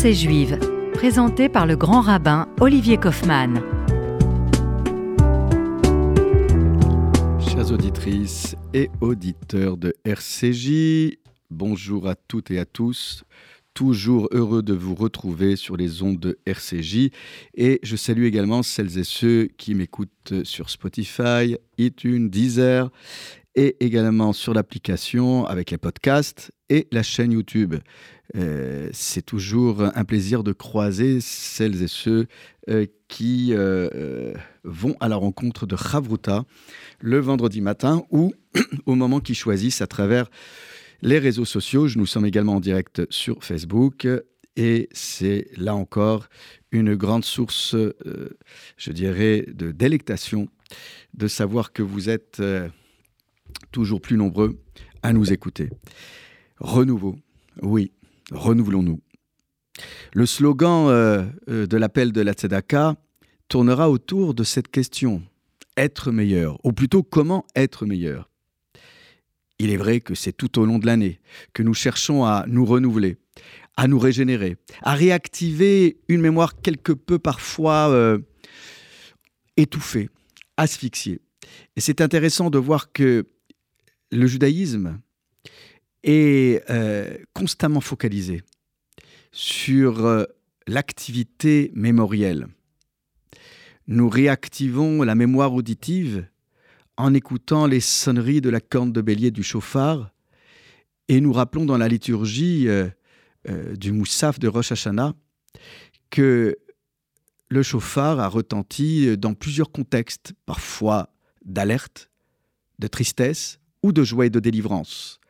Pensée juive, présenté par le grand rabbin Olivier Kaufmann. Chers auditrices et auditeurs de RCJ, bonjour à toutes et à tous. Toujours heureux de vous retrouver sur les ondes de RCJ et je salue également celles et ceux qui m'écoutent sur Spotify, iTunes, Deezer et également sur l'application avec les podcasts et la chaîne YouTube. Euh, c'est toujours un plaisir de croiser celles et ceux euh, qui euh, vont à la rencontre de Chavruta le vendredi matin ou au moment qu'ils choisissent à travers les réseaux sociaux. Nous sommes également en direct sur Facebook et c'est là encore une grande source, je dirais, de délectation de savoir que vous êtes toujours plus nombreux à nous écouter. Renouveau, oui, renouvelons-nous. Le slogan euh, euh, de l'appel de la Tzedaka tournera autour de cette question être meilleur, ou plutôt comment être meilleur. Il est vrai que c'est tout au long de l'année que nous cherchons à nous renouveler, à nous régénérer, à réactiver une mémoire quelque peu parfois euh, étouffée, asphyxiée. Et c'est intéressant de voir que le judaïsme est euh, constamment focalisé sur euh, l'activité mémorielle. Nous réactivons la mémoire auditive en écoutant les sonneries de la corne de bélier du chauffard et nous rappelons dans la liturgie euh, du Moussaf de Rosh Hashanah que le chauffard a retenti dans plusieurs contextes, parfois d'alerte, de tristesse ou de joie et de délivrance.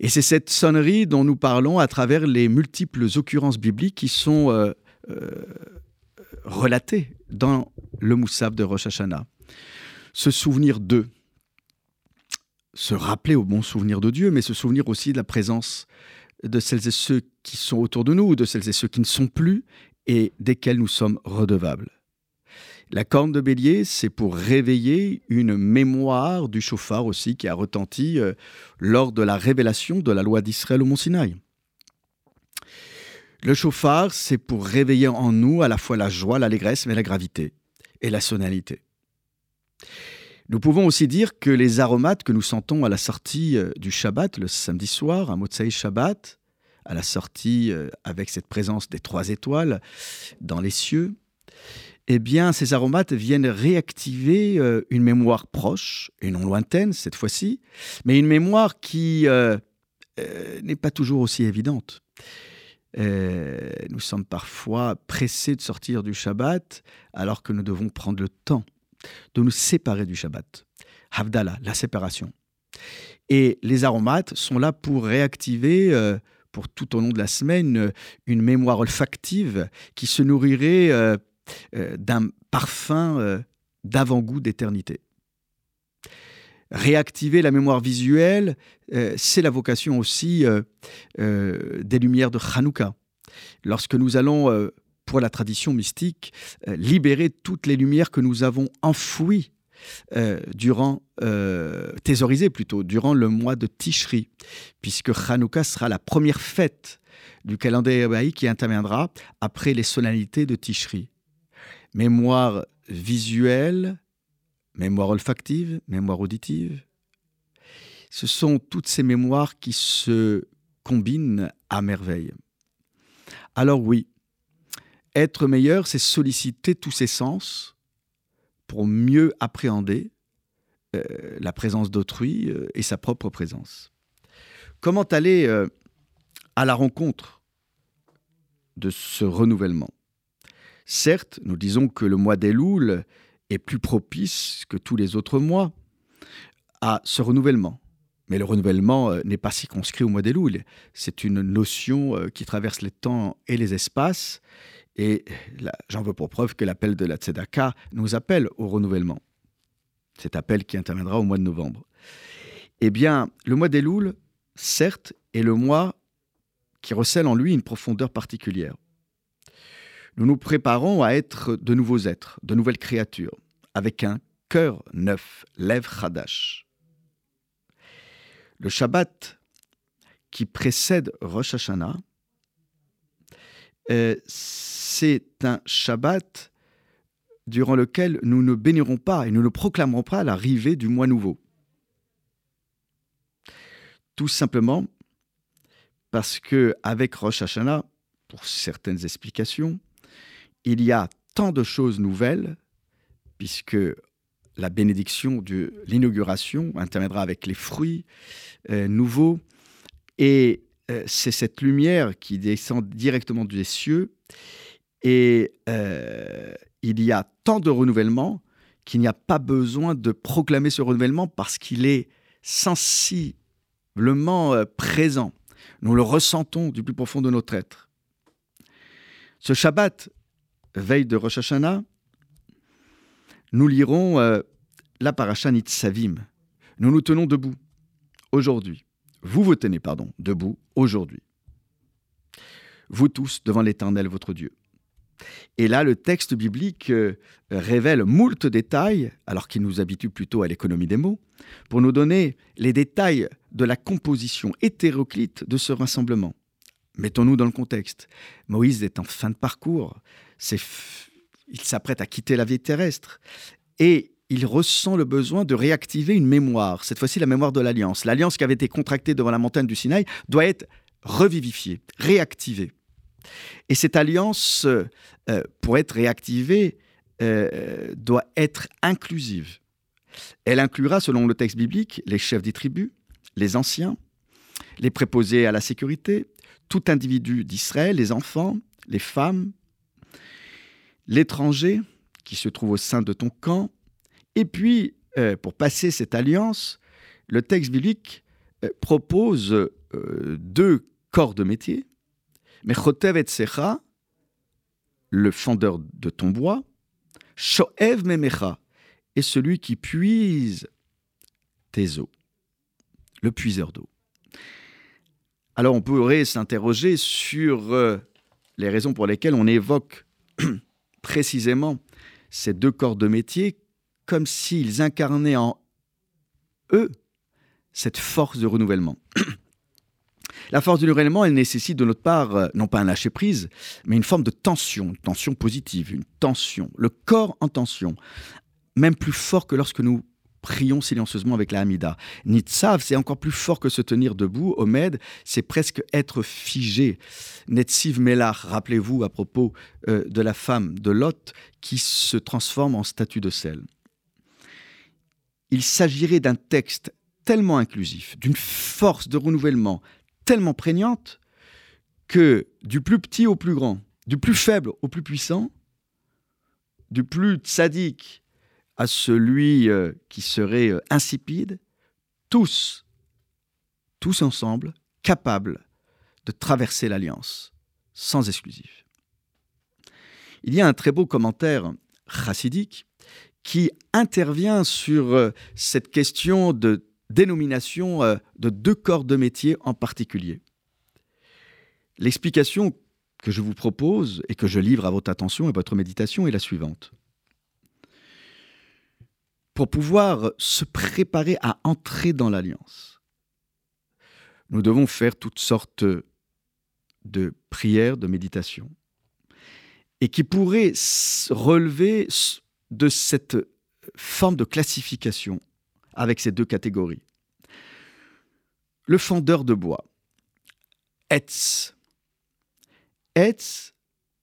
Et c'est cette sonnerie dont nous parlons à travers les multiples occurrences bibliques qui sont euh, euh, relatées dans le Moussaf de Rosh Hashanah. Se souvenir d'eux, se rappeler au bon souvenir de Dieu, mais se souvenir aussi de la présence de celles et ceux qui sont autour de nous, ou de celles et ceux qui ne sont plus, et desquels nous sommes redevables. La corne de bélier, c'est pour réveiller une mémoire du chauffard aussi qui a retenti euh, lors de la révélation de la loi d'Israël au Mont Sinaï. Le chauffard, c'est pour réveiller en nous à la fois la joie, l'allégresse, mais la gravité et la sonalité. Nous pouvons aussi dire que les aromates que nous sentons à la sortie euh, du Shabbat, le samedi soir, à Motsai Shabbat, à la sortie euh, avec cette présence des trois étoiles dans les cieux, eh bien, ces aromates viennent réactiver euh, une mémoire proche, et non lointaine cette fois-ci, mais une mémoire qui euh, euh, n'est pas toujours aussi évidente. nous sommes parfois pressés de sortir du Shabbat alors que nous devons prendre le temps de nous séparer du Shabbat. Havdalah, la séparation. Et les aromates sont là pour réactiver pour tout au long de la semaine une mémoire olfactive qui se nourrirait d'un parfum euh, d'avant-goût d'éternité. Réactiver la mémoire visuelle, euh, c'est la vocation aussi des lumières de Hanouka. Lorsque nous allons, pour la tradition mystique, libérer toutes les lumières que nous avons enfouies durant, thésaurisées plutôt, durant le mois de Tishri, puisque Hanouka sera la première fête du calendrier hébraïque qui interviendra après les solennalités de Tishri mémoire visuelle, mémoire olfactive, mémoire auditive. Ce sont toutes ces mémoires qui se combinent à merveille. Alors oui, être meilleur, c'est solliciter tous ses sens pour mieux appréhender euh, la présence d'autrui euh, et sa propre présence. Comment aller euh, à la rencontre de ce renouvellement? Certes, nous disons que le mois d'Elul est plus propice que tous les autres mois à ce renouvellement. Mais le renouvellement euh, n'est pas circonscrit au mois d'Elul. C'est une notion euh, qui traverse les temps et les espaces. Et j'en veux pour preuve que l'appel de la Tzedaka nous appelle au renouvellement. Cet appel qui interviendra au mois de novembre. Eh bien, le mois d'Elul, certes, est le mois qui recèle en lui une profondeur particulière nous nous préparons à être de nouveaux êtres, de nouvelles créatures, avec un cœur neuf, lèvres Hadash. Le Shabbat qui précède Rosh Hashanah euh, c'est un Shabbat durant lequel nous ne bénirons pas et nous ne proclamerons pas l'arrivée du mois nouveau. Tout simplement parce que avec Rosh Hashanah, pour certaines explications, il y a tant de choses nouvelles, puisque la bénédiction de l'inauguration interviendra avec les fruits euh, nouveaux, et euh, c'est cette lumière qui descend directement des cieux, et euh, il y a tant de renouvellement qu'il n'y a pas besoin de proclamer ce renouvellement parce qu'il est sensiblement présent. Nous le ressentons du plus profond de notre être. Ce Shabbat, veille de Rosh Hashanah, nous lirons euh, la paracha Nitzavim. Nous nous tenons debout aujourd'hui. Vous vous tenez, pardon, debout aujourd'hui. Vous tous devant l'Éternel, votre Dieu. Et là, le texte biblique euh, révèle moult détails, alors qu'il nous habitue plutôt à l'économie des mots, pour nous donner les détails de la composition hétéroclite de ce rassemblement. Mettons-nous dans le contexte. Moïse est en fin de parcours. Il s'apprête à quitter la vie terrestre. Et il ressent le besoin de réactiver une mémoire, cette fois-ci la mémoire de l'alliance. L'alliance qui avait été contractée devant la montagne du Sinaï doit être revivifiée, réactivée. Et cette alliance, euh, pour être réactivée, euh, doit être inclusive. Elle inclura, selon le texte biblique, les chefs des tribus, les anciens, les préposés à la sécurité, tout individu d'Israël, les enfants, les femmes, l'étranger qui se trouve au sein de ton camp. Et puis, euh, pour passer cette alliance, le texte biblique euh, propose euh, deux corps de métier. Mechotev et Secha, le fendeur de ton bois, Shoev Memecha, et celui qui puise tes eaux, le puiseur d'eau. Alors on pourrait s'interroger sur les raisons pour lesquelles on évoque précisément ces deux corps de métier comme s'ils incarnaient en eux cette force de renouvellement. La force du renouvellement, elle nécessite de notre part, euh, non pas un lâcher-prise, mais une forme de tension, une tension positive, une tension, le corps en tension, même plus fort que lorsque nous prions silencieusement avec la Hamida. Nitsav, c'est encore plus fort que se tenir debout. Omed, c'est presque être figé. Netsiv Melach, rappelez-vous à propos euh, de la femme de Lot qui se transforme en statue de sel. Il s'agirait d'un texte tellement inclusif, d'une force de renouvellement tellement prégnante que du plus petit au plus grand, du plus faible au plus puissant, du plus sadique à celui euh, qui serait euh, insipide, tous, tous ensemble, capables de traverser l'alliance, sans exclusif. Il y a un très beau commentaire chassidique qui intervient sur euh, cette question de dénomination de deux corps de métier en particulier. L'explication que je vous propose et que je livre à votre attention et votre méditation est la suivante pour pouvoir se préparer à entrer dans l'alliance. Nous devons faire toutes sortes de prières, de méditations, et qui pourraient relever de cette forme de classification avec ces deux catégories. Le fendeur de bois, Etz. Etz,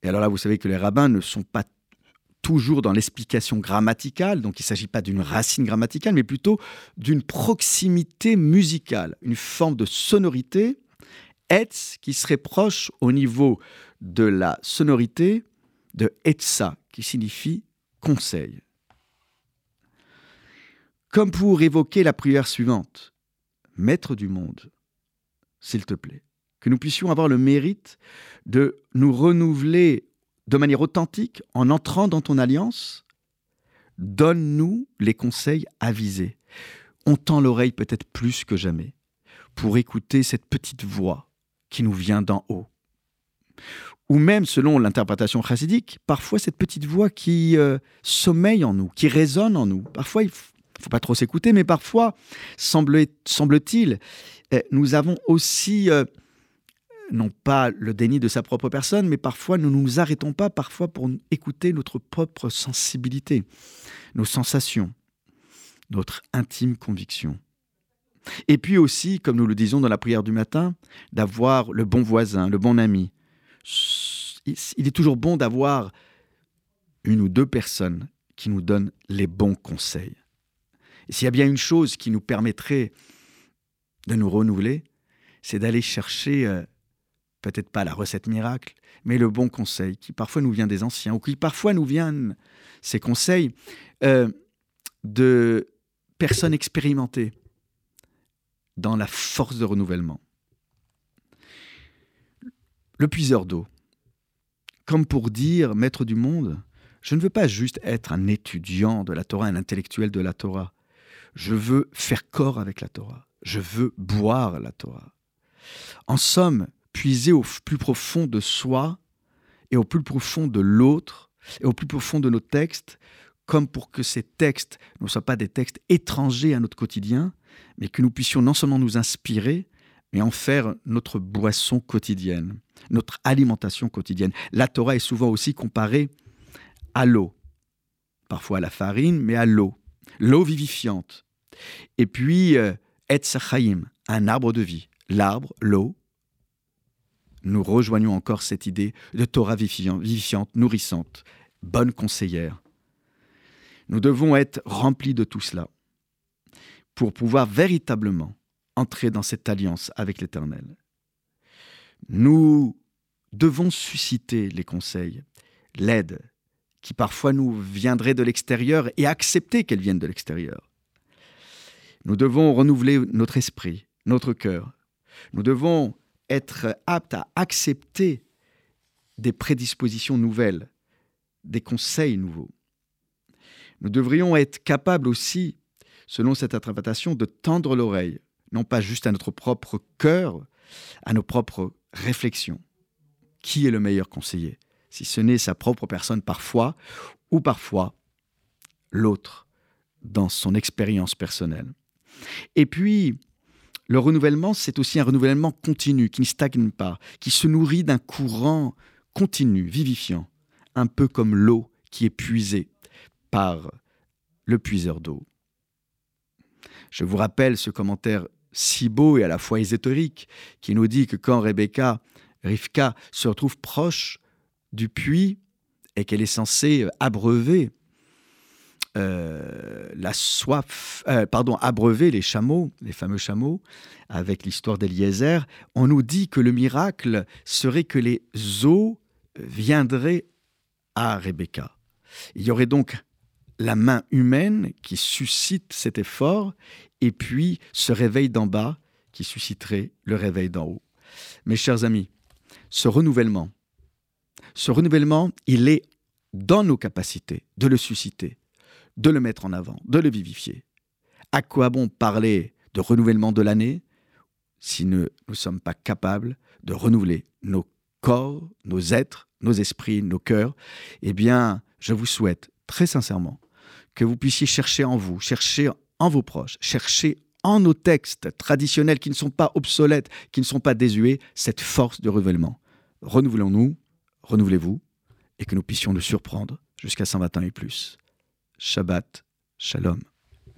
et alors là vous savez que les rabbins ne sont pas toujours dans l'explication grammaticale, donc il ne s'agit pas d'une racine grammaticale, mais plutôt d'une proximité musicale, une forme de sonorité, etz, qui serait proche au niveau de la sonorité de etza, qui signifie conseil. Comme pour évoquer la prière suivante, Maître du monde, s'il te plaît, que nous puissions avoir le mérite de nous renouveler de manière authentique en entrant dans ton alliance, donne-nous les conseils avisés. On tend l'oreille peut-être plus que jamais pour écouter cette petite voix qui nous vient d'en haut. Ou même, selon l'interprétation chassidique, parfois cette petite voix qui euh, sommeille en nous, qui résonne en nous. Parfois, il ne faut pas trop s'écouter, mais parfois, semble-t-il, eh, nous avons aussi euh, non pas le déni de sa propre personne, mais parfois nous ne nous arrêtons pas parfois pour écouter notre propre sensibilité, nos sensations, notre intime conviction. Et puis aussi, comme nous le disons dans la prière du matin, d'avoir le bon voisin, le bon ami. Il est toujours bon d'avoir une ou deux personnes qui nous donnent les bons conseils. Et s'il y a bien une chose qui nous permettrait de nous renouveler, c'est d'aller chercher, euh, peut-être pas la recette miracle, mais le bon conseil qui parfois nous vient des anciens, ou qui parfois nous viennent, ces conseils, euh, de personnes expérimentées dans la force de renouvellement. Le puiseur d'eau, comme pour dire, maître du monde, je ne veux pas juste être un étudiant de la Torah, un intellectuel de la Torah. Je veux faire corps avec la Torah. Je veux boire la Torah. En somme, puiser au plus profond de soi et au plus profond de l'autre et au plus profond de nos textes, comme pour que ces textes ne soient pas des textes étrangers à notre quotidien, mais que nous puissions non seulement nous inspirer, mais en faire notre boisson quotidienne, notre alimentation quotidienne. La Torah est souvent aussi comparée à l'eau, parfois à la farine, mais à l'eau, l'eau vivifiante. Et puis, euh, Et un arbre de vie l'arbre, l'eau, nous rejoignons encore cette idée de Torah vivifiante, nourrissante, bonne conseillère. Nous devons être remplis de tout cela pour pouvoir véritablement entrer dans cette alliance avec l'Éternel. Nous devons susciter les conseils, l'aide, qui parfois nous viendrait de l'extérieur et accepter qu'elle vienne de l'extérieur. Nous devons renouveler notre esprit, notre cœur, nous devons être aptes à accepter des prédispositions nouvelles, des conseils nouveaux. Nous devrions être capables aussi, selon cette interprétation, de tendre l'oreille, non pas juste à notre propre cœur, à nos propres réflexions. Qui est le meilleur conseiller? Si ce n'est sa propre personne parfois, ou parfois l'autre, dans son expérience personnelle. Et puis, le renouvellement, c'est aussi un renouvellement continu, qui ne stagne pas, qui se nourrit d'un courant continu, vivifiant, un peu comme l'eau qui est puisée par le puiseur d'eau. Je vous rappelle ce commentaire si beau et à la fois ésotérique qui nous dit que quand Rebecca, Rivka, se retrouve proche du puits et qu'elle est censée abreuver euh, la soif, euh, pardon, abreuver les chameaux, les fameux chameaux, avec l'histoire d'Eliezer, on nous dit que le miracle serait que les eaux viendraient à Rebecca. Il y aurait donc la main humaine qui suscite cet effort, et puis ce réveil d'en bas qui susciterait le réveil d'en haut. Mes chers amis, ce renouvellement, ce renouvellement, il est dans nos capacités de le susciter de le mettre en avant, de le vivifier. À quoi bon parler de renouvellement de l'année si nous ne sommes pas capables de renouveler nos corps, nos êtres, nos esprits, nos cœurs? Eh bien, je vous souhaite très sincèrement que vous puissiez chercher en vous, chercher en vos proches, chercher en nos textes traditionnels qui ne sont pas obsolètes, qui ne sont pas désuets, cette force de renouvellement. Renouvelons-nous, renouvelez-vous, et que nous puissions nous surprendre jusqu'à 120 ans et plus. Shabbat Shalom.